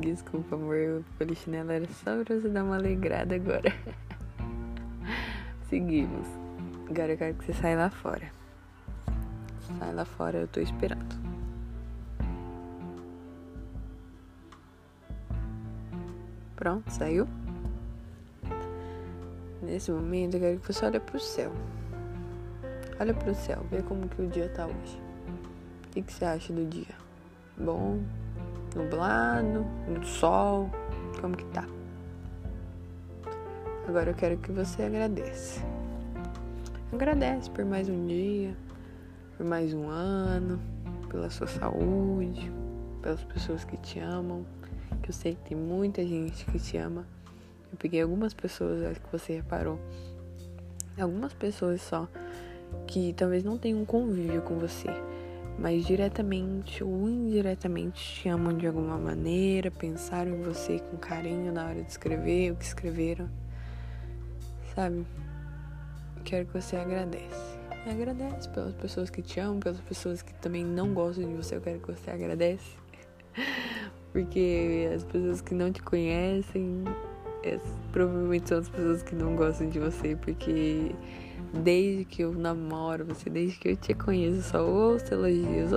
Desculpa, amor, o polichinelo era só pra você dar uma alegrada agora. Seguimos. Agora eu quero que você saia lá fora. Sai lá fora, eu tô esperando. Pronto, saiu? Nesse momento eu quero que você olhe pro céu. Olha pro céu, vê como que o dia tá hoje. O que, que você acha do dia? Bom? Nublado? No sol? Como que tá? Agora eu quero que você agradeça. Agradece por mais um dia, por mais um ano, pela sua saúde, pelas pessoas que te amam. Que eu sei que tem muita gente que te ama. Eu peguei algumas pessoas, acho que você reparou. Algumas pessoas só que talvez não tenham um convívio com você, mas diretamente ou indiretamente te amam de alguma maneira, pensaram em você com carinho na hora de escrever o que escreveram sabe? Quero que você agradece. Agradece pelas pessoas que te amam, pelas pessoas que também não gostam de você. Eu quero que você agradece. Porque as pessoas que não te conhecem, provavelmente são as pessoas que não gostam de você. Porque desde que eu namoro você, desde que eu te conheço, só ouço elogios.